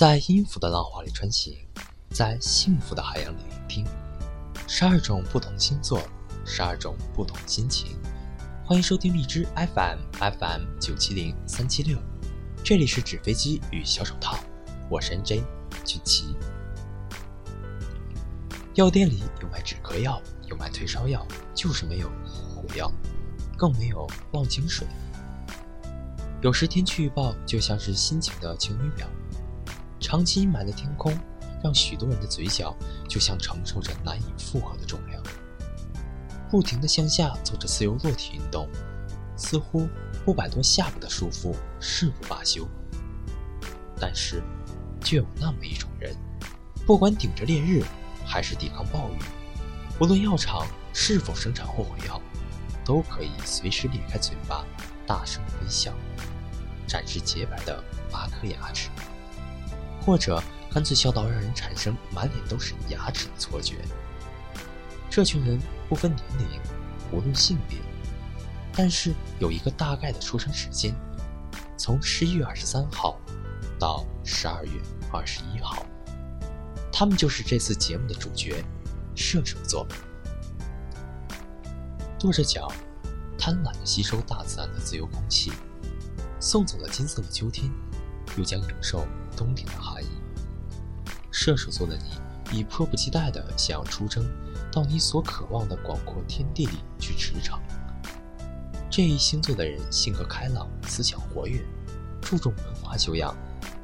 在音符的浪花里穿行，在幸福的海洋里聆听。十二种不同星座，十二种不同心情。欢迎收听荔枝 FM FM 九七零三七六，这里是纸飞机与小手套，我是 NJ 俊奇。药店里有卖止咳药，有卖退烧药，就是没有虎药，更没有忘情水。有时天气预报就像是心情的晴雨表。长期阴霾的天空，让许多人的嘴角就像承受着难以负荷的重量，不停地向下做着自由落体运动，似乎不摆脱下巴的束缚，誓不罢休。但是，就有那么一种人，不管顶着烈日，还是抵抗暴雨，无论药厂是否生产后悔药，都可以随时咧开嘴巴，大声微笑，展示洁白的八颗牙齿。或者干脆笑到让人产生满脸都是牙齿的错觉。这群人不分年龄，无论性别，但是有一个大概的出生时间，从十一月二十三号到十二月二十一号。他们就是这次节目的主角——射手座。跺着脚，贪婪地吸收大自然的自由空气，送走了金色的秋天，又将迎受。冬天的寒意，射手座的你已迫不及待地想要出征，到你所渴望的广阔天地里去驰骋。这一星座的人性格开朗，思想活跃，注重文化修养，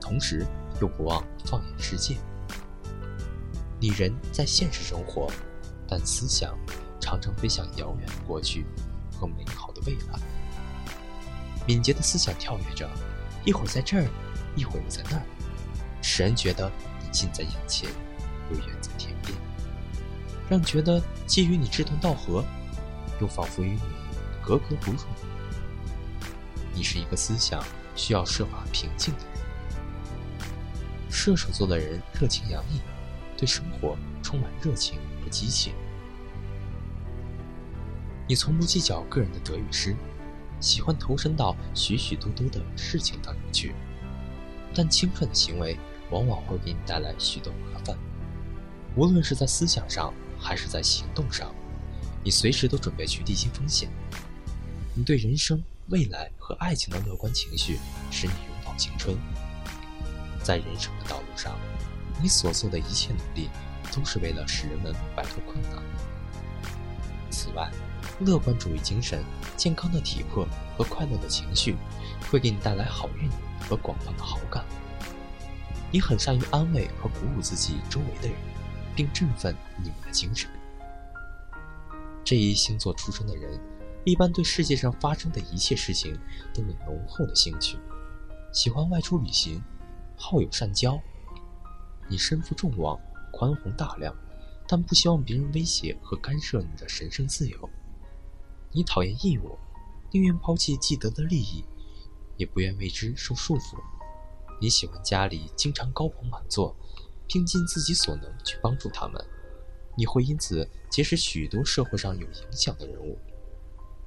同时又不忘放眼世界。你人在现实生活，但思想常常飞向遥远的过去和美好的未来。敏捷的思想跳跃着，一会儿在这儿，一会儿在那儿。使人觉得你近在眼前，又远在天边，让觉得既与你志同道合，又仿佛与你格格不入。你是一个思想需要设法平静的人。射手座的人热情洋溢，对生活充满热情和激情。你从不计较个人的得与失，喜欢投身到许许多多的事情当中去。但轻率的行为往往会给你带来许多麻烦，无论是在思想上还是在行动上，你随时都准备去历经风险。你对人生、未来和爱情的乐观情绪，使你永葆青春。在人生的道路上，你所做的一切努力，都是为了使人们摆脱困难。此外，乐观主义精神、健康的体魄和快乐的情绪，会给你带来好运。和广泛的好感，你很善于安慰和鼓舞自己周围的人，并振奋你们的精神。这一星座出生的人，一般对世界上发生的一切事情都有浓厚的兴趣，喜欢外出旅行，好友善交。你身负众望，宽宏大量，但不希望别人威胁和干涉你的神圣自由。你讨厌义务，宁愿抛弃既得的利益。也不愿为之受束缚。你喜欢家里经常高朋满座，并尽自己所能去帮助他们。你会因此结识许多社会上有影响的人物，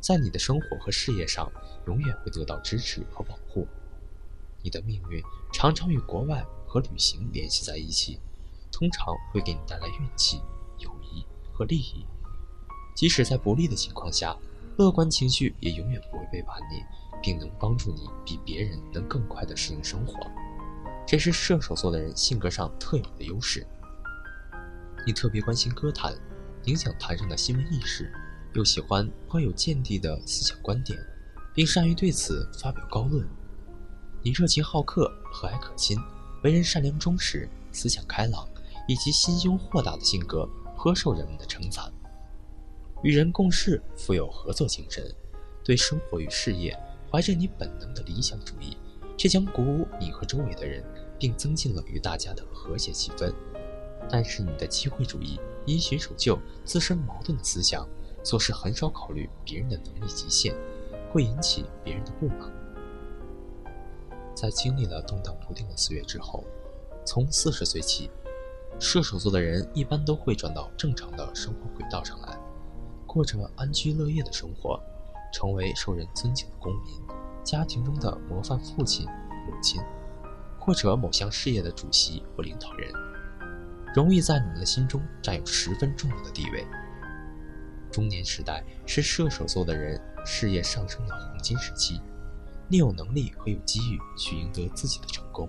在你的生活和事业上永远会得到支持和保护。你的命运常常与国外和旅行联系在一起，通常会给你带来运气、友谊和利益。即使在不利的情况下，乐观情绪也永远不会背叛你。并能帮助你比别人能更快地适应生活，这是射手座的人性格上特有的优势。你特别关心歌坛，影响坛上的新闻意识，又喜欢颇有见地的思想观点，并善于对此发表高论。你热情好客，和蔼可亲，为人善良忠实，思想开朗，以及心胸豁达的性格颇受人们的称赞。与人共事，富有合作精神，对生活与事业。怀着你本能的理想主义，这将鼓舞你和周围的人，并增进了与大家的和谐气氛。但是你的机会主义、因循守旧、自身矛盾的思想，做事很少考虑别人的能力极限，会引起别人的不满。在经历了动荡不定的岁月之后，从四十岁起，射手座的人一般都会转到正常的生活轨道上来，过着安居乐业的生活。成为受人尊敬的公民，家庭中的模范父亲、母亲，或者某项事业的主席或领导人，容易在你们的心中占有十分重要的地位。中年时代是射手座的人事业上升的黄金时期，你有能力和有机遇去赢得自己的成功。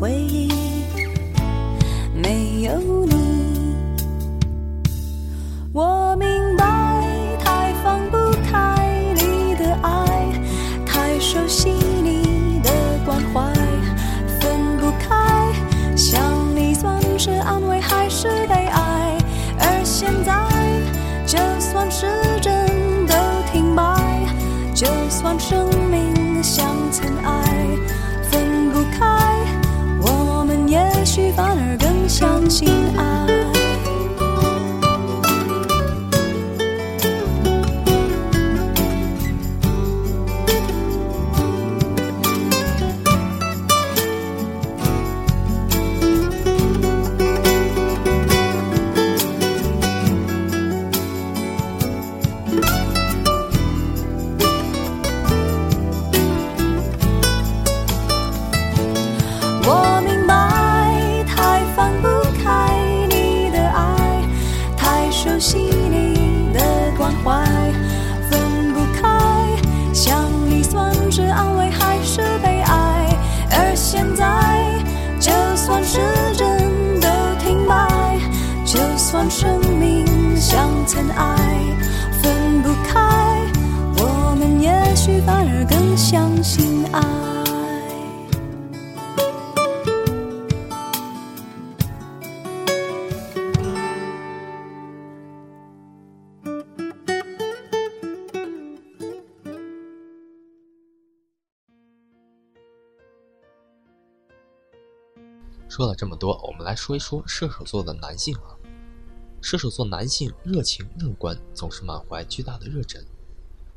回忆，许反而更相信爱。算生命，像尘埃分不开，我们也许反而更相信爱。说了这么多，我们来说一说射手座的男性啊。射手座男性热情乐观，总是满怀巨大的热忱。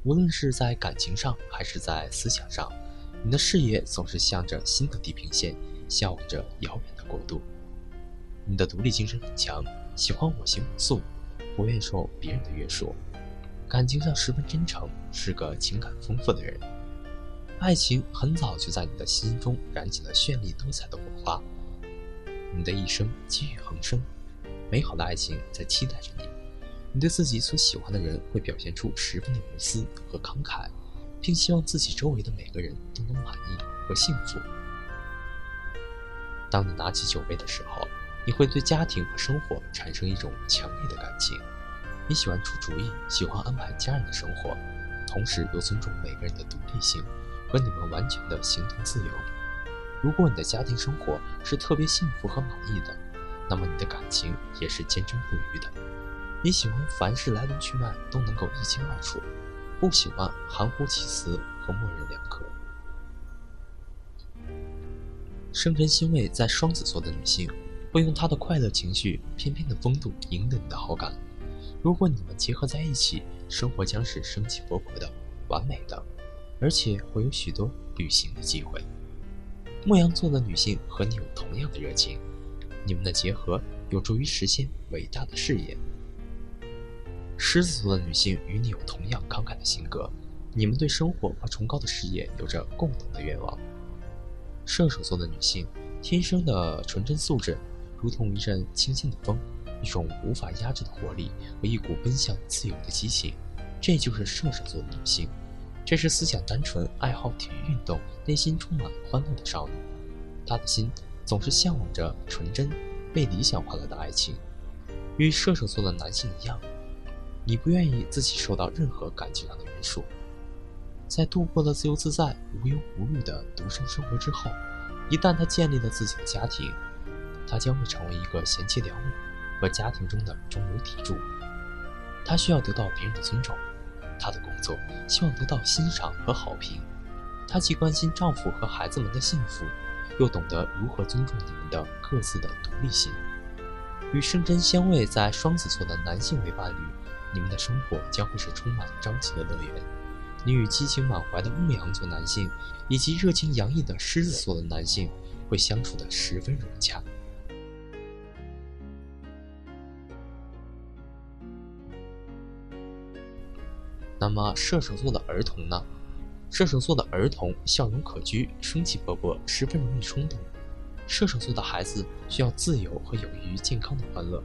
无论是在感情上还是在思想上，你的视野总是向着新的地平线，向往着遥远的国度。你的独立精神很强，喜欢我行我素，不愿受别人的约束。感情上十分真诚，是个情感丰富的人。爱情很早就在你的心中燃起了绚丽多彩的火花。你的一生机遇横生。美好的爱情在期待着你，你对自己所喜欢的人会表现出十分的无私和慷慨，并希望自己周围的每个人都能满意和幸福。当你拿起酒杯的时候，你会对家庭和生活产生一种强烈的感情。你喜欢出主意，喜欢安排家人的生活，同时又尊重每个人的独立性和你们完全的行动自由。如果你的家庭生活是特别幸福和满意的。那么你的感情也是坚贞不渝的。你喜欢凡事来龙去脉都能够一清二楚，不喜欢含糊其辞和模棱两可。生辰星位在双子座的女性，会用她的快乐情绪、翩翩的风度赢得你的好感。如果你们结合在一起，生活将是生气勃勃的、完美的，而且会有许多旅行的机会。牧羊座的女性和你有同样的热情，你们的结合有助于实现伟大的事业。狮子座的女性与你有同样慷慨的性格，你们对生活和崇高的事业有着共同的愿望。射手座的女性天生的纯真素质，如同一阵清新的风，一种无法压制的活力和一股奔向自由的激情，这就是射手座的女性。这是思想单纯、爱好体育运动、内心充满欢乐的少女。她的心总是向往着纯真、被理想化了的爱情。与射手座的男性一样，你不愿意自己受到任何感情上的约束。在度过了自由自在、无忧无虑的独身生活之后，一旦他建立了自己的家庭，他将会成为一个贤妻良母和家庭中的中流砥柱。他需要得到别人的尊重。她的工作希望得到欣赏和好评，她既关心丈夫和孩子们的幸福，又懂得如何尊重你们的各自的独立性。与圣真相位在双子座的男性为伴侣，你们的生活将会是充满朝气的乐园。你与激情满怀的牧羊座男性以及热情洋溢的狮子座的男性会相处的十分融洽。那么射手座的儿童呢？射手座的儿童笑容可掬，生气勃勃，十分容易冲动。射手座的孩子需要自由和有益于健康的欢乐。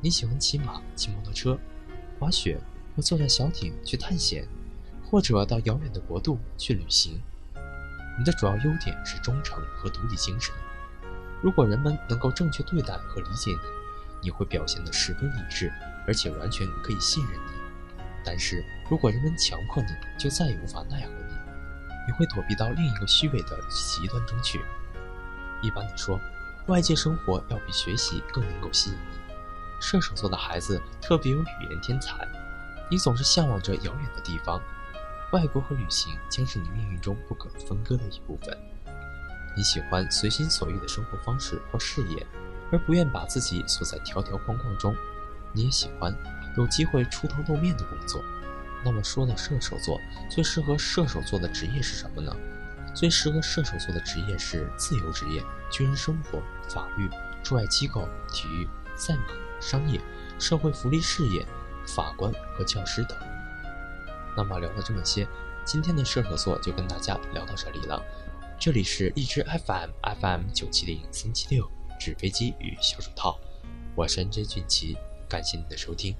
你喜欢骑马、骑摩托车、滑雪，或坐上小艇去探险，或者到遥远的国度去旅行。你的主要优点是忠诚和独立精神。如果人们能够正确对待和理解你，你会表现得十分理智，而且完全可以信任你。但是如果人们强迫你，就再也无法奈何你，你会躲避到另一个虚伪的极端中去。一般的说，外界生活要比学习更能够吸引你。射手座的孩子特别有语言天才，你总是向往着遥远的地方，外国和旅行将是你命运中不可分割的一部分。你喜欢随心所欲的生活方式或事业，而不愿把自己锁在条条框框中。你也喜欢。有机会出头露面的工作，那么说到射手座，最适合射手座的职业是什么呢？最适合射手座的职业是自由职业、军人生活、法律、驻外机构、体育、赛马、商业、社会福利事业、法官和教师等。那么聊了这么些，今天的射手座就跟大家聊到这里了。这里是荔枝 FM FM 九七零三七六纸飞机与小手套，我是 NJ 俊奇，感谢你的收听。